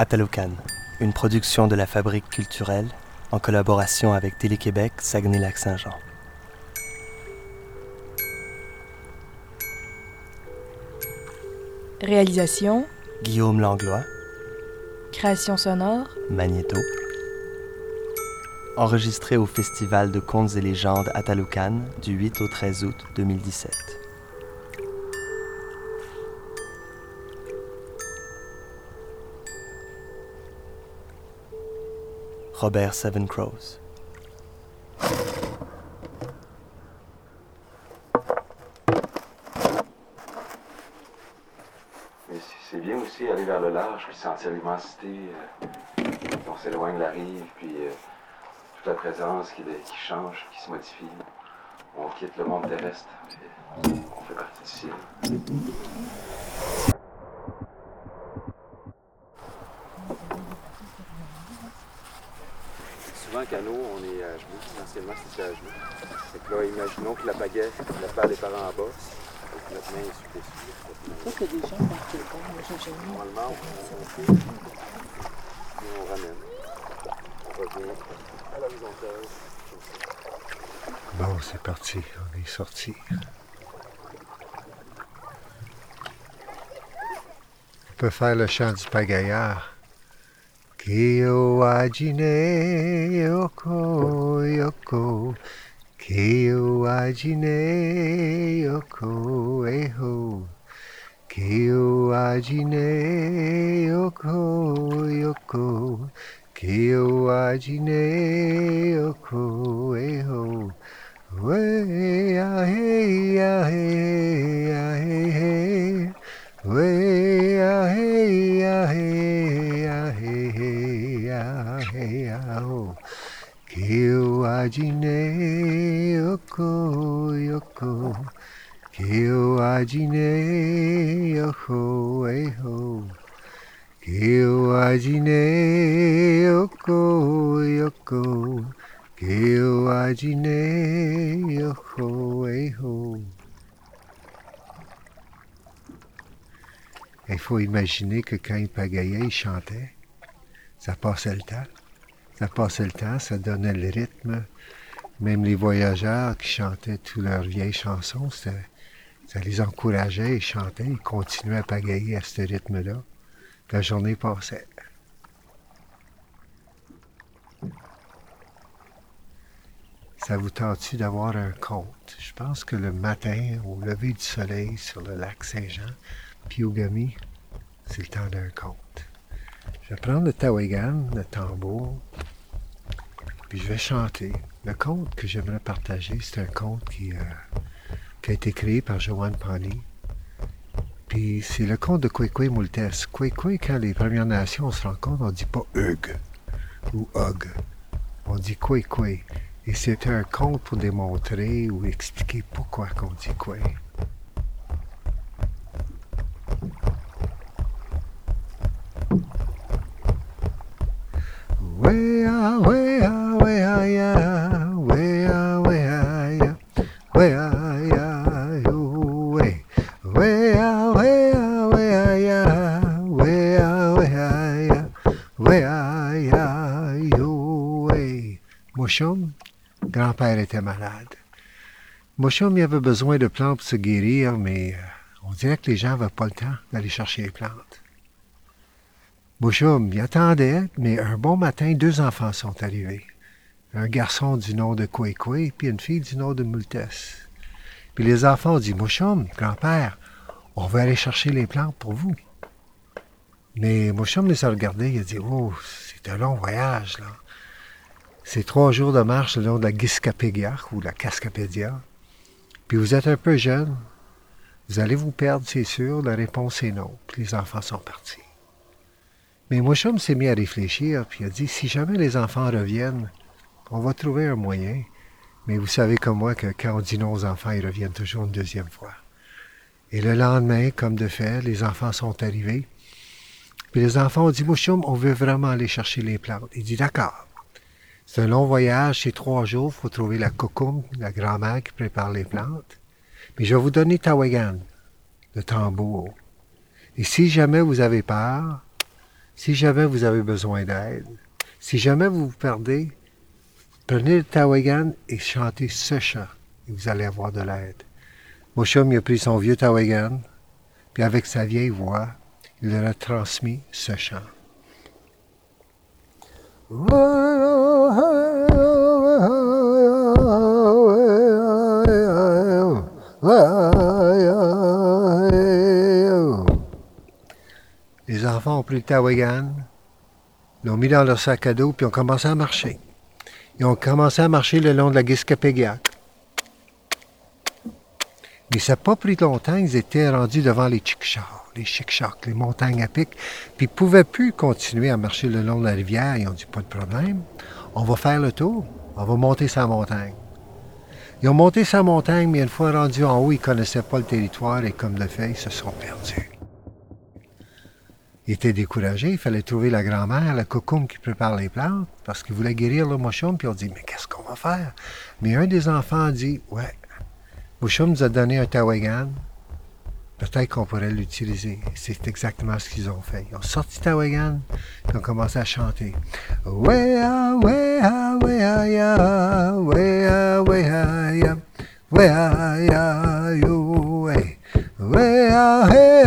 Atalocan, une production de la Fabrique culturelle en collaboration avec Télé-Québec Saguenay-Lac-Saint-Jean. Réalisation Guillaume Langlois, Création sonore Magnéto. Enregistré au Festival de contes et légendes Atalocan du 8 au 13 août 2017. Robert Seven Crows. Mais c'est- bien aussi aller vers le large, puis sentir l'immensité. euh, on s'éloigne de la rive, puis euh, toute la présence qui, qui change, qui se modifie. On quitte le monde terrestre, puis on fait partie du ciel. On est à genoux. Essentiellement, c'est à genoux. Que là, imaginons que la pagaie, la balle est par en bas. et que notre main est sur dessus. Ça, c'est des gens moi, j'ai jamais. Normalement, on, on fait, puis on ramène. On revient à l'horizontale. Bon, c'est parti, on est sorti. On peut faire le chant du pagaillard. Kyo ajine yoko yoko. Kyo ajine yoko eho. Kyo ajine yoko yoko. Kyo ajine yoko eho. Hey ah hey ajine yoko yoko. Kyo ajine yoko eho. Kyo ajine yoko yoko. Kyo ajine yoko eho. Il faut imaginer que quand il pagayait, il chantait. Ça passait le temps. Ça passait le temps, ça donnait le rythme. Même les voyageurs qui chantaient toutes leurs vieilles chansons, ça les encourageait, ils chantaient, ils continuaient à pagayer à ce rythme-là. La journée passait. Ça vous tente-tu d'avoir un conte? Je pense que le matin, au lever du soleil sur le lac Saint-Jean, Piogami, c'est le temps d'un conte. Je vais prendre le tawagan, le tambour, puis je vais chanter. Le conte que j'aimerais partager, c'est un conte qui, euh, a été créé par Joanne Pani. Puis c'est le conte de Kwekwe Moultes. Kwekwe, quand les Premières Nations se rencontrent, on dit pas Hug ou Hug. On dit Kwekwe. Et c'est un conte pour démontrer ou expliquer pourquoi qu'on dit quoi. Wea, wea, wea, ya, wea, wea, ya, wea, ya, yo, we. Wea, wea, wea, ya, wea, wea, ya, wea, ya, yo, we. Mouchoum, grand-père était malade. Mouchoum, il avait besoin de plantes pour se guérir, mais euh, on dirait que les gens n'avaient pas le temps d'aller chercher les plantes. Mouchoum, il attendait, mais un bon matin, deux enfants sont arrivés. Un garçon du nom de Kwekwe, puis une fille du nom de Multes. Puis les enfants ont dit, Mouchoum, grand-père, on va aller chercher les plantes pour vous. Mais Mouchoum les a regardés, il a dit, oh, c'est un long voyage, là. C'est trois jours de marche le long de la Giscapédia ou la Cascapédia. Puis vous êtes un peu jeune, vous allez vous perdre, c'est sûr. La réponse est non. Puis les enfants sont partis. Mais Mouchoum s'est mis à réfléchir, puis a dit, si jamais les enfants reviennent, on va trouver un moyen. Mais vous savez comme moi que quand on dit non aux enfants, ils reviennent toujours une deuxième fois. Et le lendemain, comme de fait, les enfants sont arrivés. Puis les enfants ont dit, Mouchoum, on veut vraiment aller chercher les plantes. Il dit, d'accord. C'est un long voyage, c'est trois jours, faut trouver la cocoum, la grand-mère qui prépare les plantes. Mais je vais vous donner Tawagan, le tambour. Et si jamais vous avez peur, Si jamais vous avez besoin d'aide, si jamais vous vous perdez, prenez le Tawagan et chantez ce chant et vous allez avoir de l'aide. Moshum il a pris son vieux Tawagan, puis avec sa vieille voix, il leur a transmis ce chant. Ont pris le Tawagan, l'ont mis dans leur sac à dos, puis ont commencé à marcher. Ils ont commencé à marcher le long de la Giskapégiak. Mais ça n'a pas pris longtemps, ils étaient rendus devant les Chickasha, les Chickasha, les montagnes à pic, puis ils ne pouvaient plus continuer à marcher le long de la rivière. Ils ont dit pas de problème, on va faire le tour, on va monter sa montagne. Ils ont monté sa montagne, mais une fois rendus en haut, ils ne connaissaient pas le territoire et comme de fait, ils se sont perdus. Ils étaient découragés, il fallait trouver la grand-mère, la cocoum qui prépare les plantes, parce qu'ils voulaient guérir le mochum, puis on dit, mais qu'est-ce qu'on va faire? Mais un des enfants a dit, ouais, Mouchoum nous a donné un tawagan, peut-être qu'on pourrait l'utiliser. C'est exactement ce qu'ils ont fait. Ils ont sorti tawagan, puis ont commencé à chanter. Ya, wea, wea, ya, ya,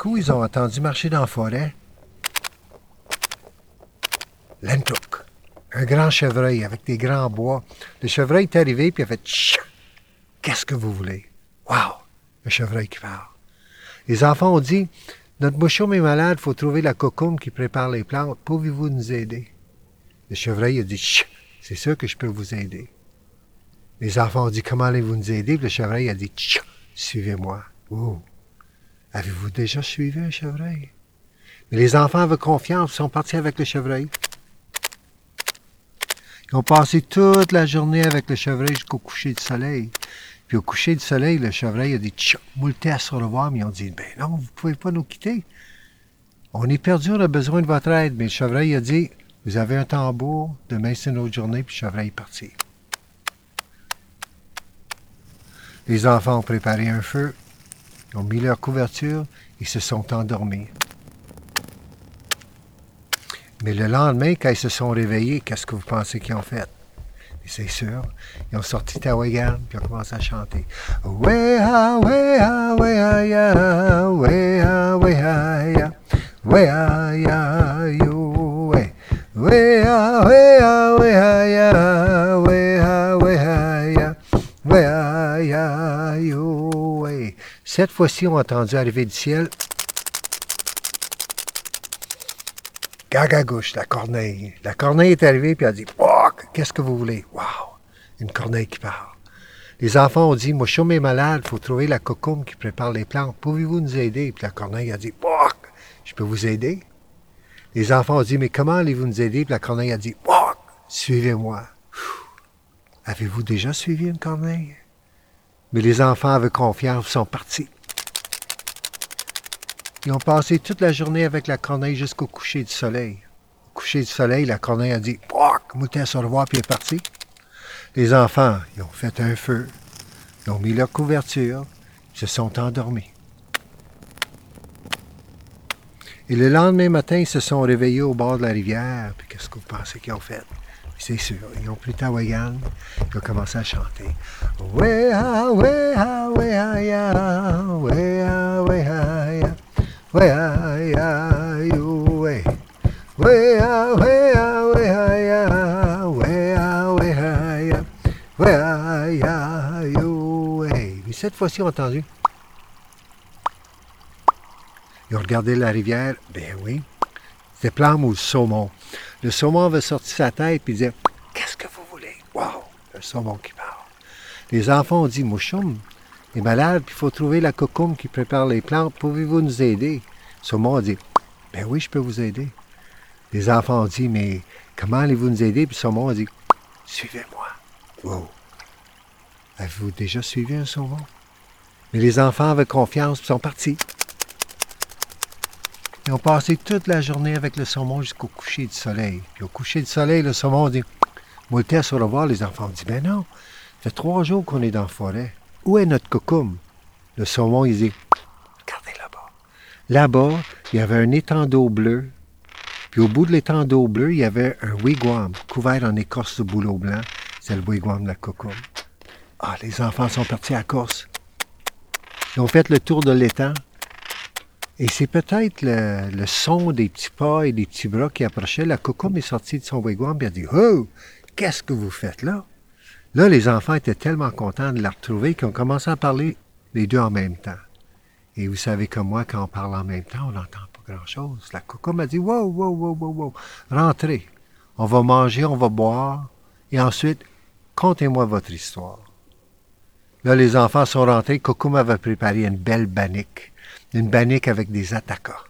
coup, ils ont entendu marcher dans la forêt. Lentouk, un grand chevreuil avec des grands bois. Le chevreuil est arrivé puis il a fait! Qu'est-ce que vous voulez? Wow! Un chevreuil qui parle. Les enfants ont dit Notre mouchoum est malade, il faut trouver la cocoum qui prépare les plantes. Pouvez-vous nous aider? Le chevreuil a dit! C'est sûr que je peux vous aider. Les enfants ont dit Comment allez-vous nous aider? Puis le chevreuil a dit! Suivez-moi. Avez-vous déjà suivi un chevreuil? Mais les enfants avaient confiance, ils sont partis avec le chevreuil. Ils ont passé toute la journée avec le chevreuil jusqu'au coucher du soleil. Puis au coucher du soleil, le chevreuil a dit moulté à se revoir, mais ils ont dit Ben non, vous ne pouvez pas nous quitter. On est perdu, on a besoin de votre aide. Mais le chevreuil a dit Vous avez un tambour, demain c'est notre journée, puis le chevreuil est parti. Les enfants ont préparé un feu, ils ont mis leur couverture, ils se sont endormis. Mais le lendemain, quand ils se sont réveillés, qu'est-ce que vous pensez qu'ils ont fait? C'est sûr, ils ont sorti Tawagan, puis ils ont commencé à chanter. Cette fois-ci, on a entendu arriver du ciel Gagagouche, la corneille. La corneille est arrivée puis elle a dit Qu'est-ce que vous voulez? Waouh Une corneille qui parle. Les enfants ont dit Mouchoum est malade, il faut trouver la cocoum qui prépare les plantes. Pouvez-vous nous aider? Puis la corneille a dit Pouac, Je peux vous aider? Les enfants ont dit Mais comment allez-vous nous aider? Puis la corneille a dit Pouac, Suivez-moi. Avez-vous déjà suivi une corneille? Mais les enfants avaient confiance, sont partis. Ils ont passé toute la journée avec la corneille jusqu'au coucher du soleil. Au coucher du soleil, la corneille a dit Pouac, mouton sur le revoir, puis est parti. Les enfants, ils ont fait un feu, ils ont mis leur couverture, ils se sont endormis. Et le lendemain matin, ils se sont réveillés au bord de la rivière. Puis qu'est-ce que vous pensez qu'ils ont fait? C'est sûr, ils ont pris Tawagan, ils ont commencé à chanter. Mais cette fois-ci, on a entendu. Ils ont regardé la rivière. Ben oui. Plum ou le saumon. Le saumon avait sorti sa tête et disait Qu'est-ce que vous voulez? Wow Le saumon qui parle. Les enfants ont dit Mouchoum est malade, puis il faut trouver la cocoum qui prépare les plantes. Pouvez-vous nous aider? Le saumon a dit Ben oui, je peux vous aider. Les enfants ont dit Mais comment allez-vous nous aider? Puis le saumon a dit Suivez-moi. Wow Avez-vous déjà suivi un saumon? Mais les enfants avaient confiance, et sont partis. Ils ont passé toute la journée avec le saumon jusqu'au coucher du soleil. Puis au coucher du soleil, le saumon dit Moi, le revoir, les enfants ont dit Ben non, ça fait trois jours qu'on est dans la forêt. Où est notre cocoum? Le saumon, il dit Regardez là-bas. Là-bas, il y avait un étang d'eau bleue. Puis au bout de l'étang d'eau bleue, il y avait un wigwam couvert en écorce de bouleau blanc. C'est le wigwam de la cocoum. Ah, les enfants sont partis à la course. Ils ont fait le tour de l'étang. Et c'est peut-être le, le son des petits pas et des petits bras qui approchaient. La cocoum est sortie de son wigwam et a dit Oh, qu'est-ce que vous faites là? Là, les enfants étaient tellement contents de la retrouver qu'ils ont commencé à parler les deux en même temps. Et vous savez comme moi, quand on parle en même temps, on n'entend pas grand-chose. La cocoum a dit Wow, wow, wow, wow, wow, rentrez. On va manger, on va boire. Et ensuite, contez-moi votre histoire. Là, les enfants sont rentrés. Cocoum avait préparé une belle bannique. Une bannique avec des attaquas.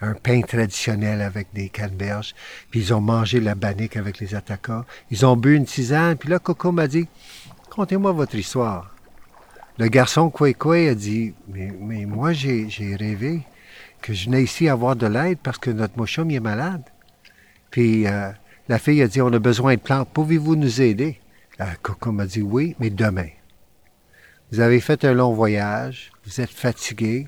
Un pain traditionnel avec des canneberges. Puis ils ont mangé la bannique avec les attaquas. Ils ont bu une tisane. Puis là, Cocoum a dit Contez-moi votre histoire. Le garçon Kwekwe a dit Mais, moi, j'ai rêvé que je venais ici avoir de l'aide parce que notre mouchum il est malade. Puis euh, la fille a dit On a besoin de plantes. Pouvez-vous nous aider? La Cocoum a dit Oui, mais demain. Vous avez fait un long voyage, vous êtes fatigué,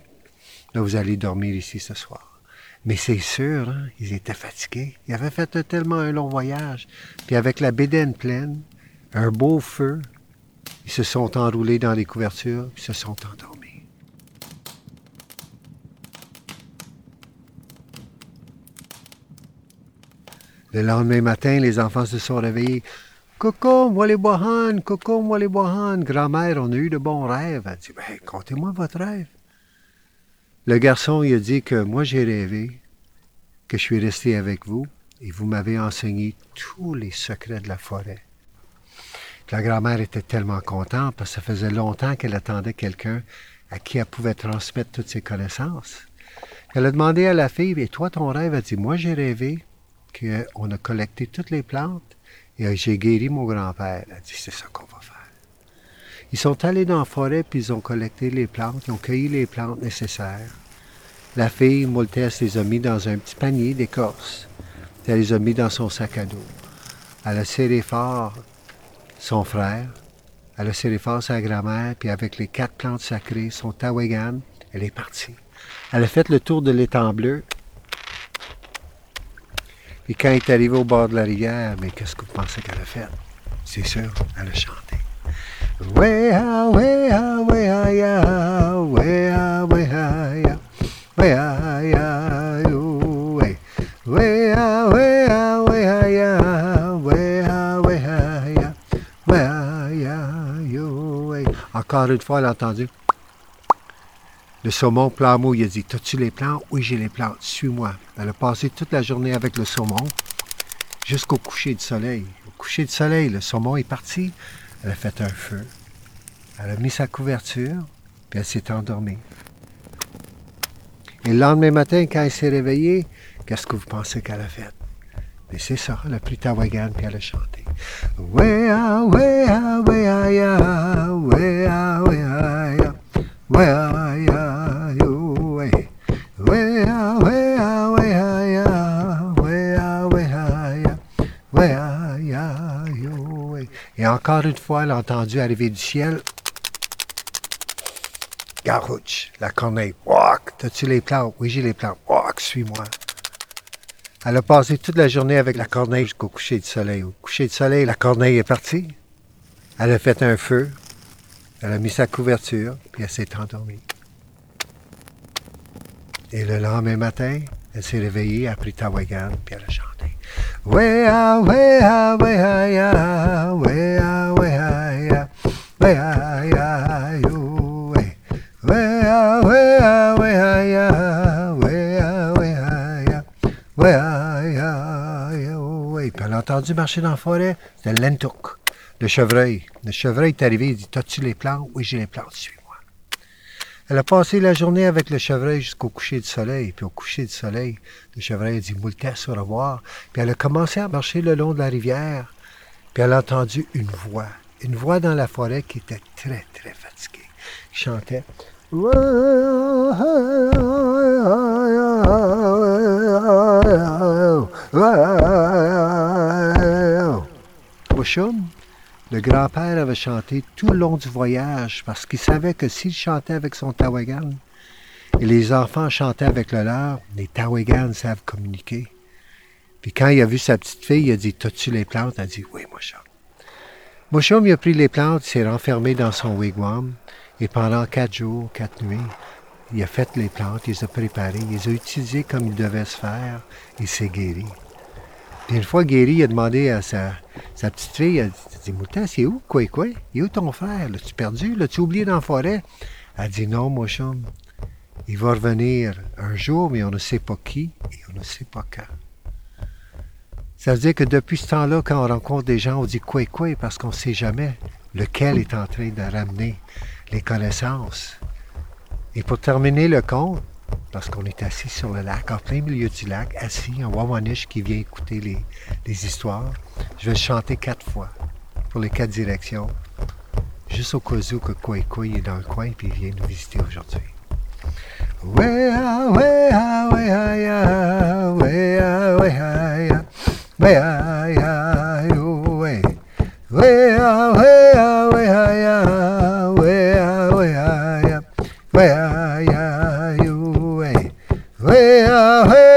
là vous allez dormir ici ce soir. Mais c'est sûr, hein, ils étaient fatigués. Ils avaient fait tellement un long voyage. Puis avec la bédaine pleine, un beau feu, ils se sont enroulés dans les couvertures, puis se sont endormis. Le lendemain matin, les enfants se sont réveillés. Coco, moi les bohan, Coco, moi les bohan. Grand-mère, on a eu de bons rêves. Elle dit, ben, contez-moi votre rêve. Le garçon, il a dit que moi j'ai rêvé que je suis resté avec vous et vous m'avez enseigné tous les secrets de la forêt. La grand-mère était tellement contente parce que ça faisait longtemps qu'elle attendait quelqu'un à qui elle pouvait transmettre toutes ses connaissances. Elle a demandé à la fille, et toi ton rêve? Elle dit, moi j'ai rêvé qu'on a collecté toutes les plantes et j'ai guéri mon grand-père. Elle a dit, c'est ça qu'on va faire. Ils sont allés dans la forêt, puis ils ont collecté les plantes, ils ont cueilli les plantes nécessaires. La fille, Moltès, les a mis dans un petit panier d'écorce. Elle les a mis dans son sac à dos. Elle a serré fort son frère. Elle a serré fort sa grand-mère, puis avec les quatre plantes sacrées, son tawagan, elle est partie. Elle a fait le tour de l'étang bleu. Puis quand elle est arrivée au bord de la rivière, mais qu'est-ce que vous pensez qu'elle a fait? C'est sûr, elle a chanté. Ya, ya, Encore une fois, elle a entendu. Le saumon Plamou, il a dit T'as-tu les plantes Oui, j'ai les plantes, suis-moi. Elle a passé toute la journée avec le saumon jusqu'au coucher du soleil. Au coucher du soleil, le saumon est parti. Elle a fait un feu. Elle a mis sa couverture, puis elle s'est endormie. Et le lendemain matin, quand elle s'est réveillée, qu'est-ce que vous pensez qu'elle a fait? Mais c'est ça, elle a pris Tawagan, puis elle a chanté. Wea, wea, wea, ya, wea. Et encore une fois, elle a entendu arriver du ciel. Garouche, la corneille. Walk, t'as-tu les plantes? Oui, j'ai les plantes. Walk, suis-moi. Elle a passé toute la journée avec la corneille jusqu'au coucher du soleil. Au coucher du soleil, la corneille est partie. Elle a fait un feu. Elle a mis sa couverture, puis elle s'est endormie. Et le lendemain matin, elle s'est réveillée, elle a pris Tawagan, puis elle a chanté. Ya, entendu marcher dans la forêt, c'était l'entouk, le chevreuil. Le chevreuil est arrivé, il dit T'as-tu les plantes? Oui, j'ai les plantes, suis-moi. Elle a passé la journée avec le chevreuil jusqu'au coucher du soleil. Puis au coucher du soleil, le chevreuil a dit Moultesse, au revoir. Puis elle a commencé à marcher le long de la rivière. Puis elle a entendu une voix. Une voix dans la forêt qui était très, très fatiguée. Il chantait. Mouchoum, Le grand-père avait chanté tout le long du voyage parce qu'il savait que s'il chantait avec son tawagan et les enfants chantaient avec le leur, les tawagans savent communiquer. Puis quand il a vu sa petite fille, il a dit T'as-tu les plantes? Elle a dit Oui, Mouchom. Mouchom, il a pris les plantes, s'est renfermé dans son wigwam et pendant quatre jours, quatre nuits, il a fait les plantes, il les a préparées, il les a utilisées comme il devait se faire et s'est guéri. Une fois guéri, il a demandé à sa, petite fille, elle dit, Moutin, c'est où, quoi, quoi? Il est où ton frère? L'as-tu perdu? L'as-tu oublié dans la forêt? Elle a dit, non, mon chum. Il va revenir un jour, mais on ne sait pas qui et on ne sait pas quand. Ça veut dire que depuis ce temps-là, quand on rencontre des gens, on dit quoi, quoi, parce qu'on ne sait jamais lequel est en train de ramener les connaissances. Et pour terminer le conte, lorsqu'on est assis sur le lac, en plein milieu du lac, assis en Wawanish qui vient écouter les, les histoires, je vais chanter quatre fois pour les quatre directions, juste au cas où que Koi Koi est dans le coin et puis il vient nous visiter aujourd'hui. 嘿呀嘿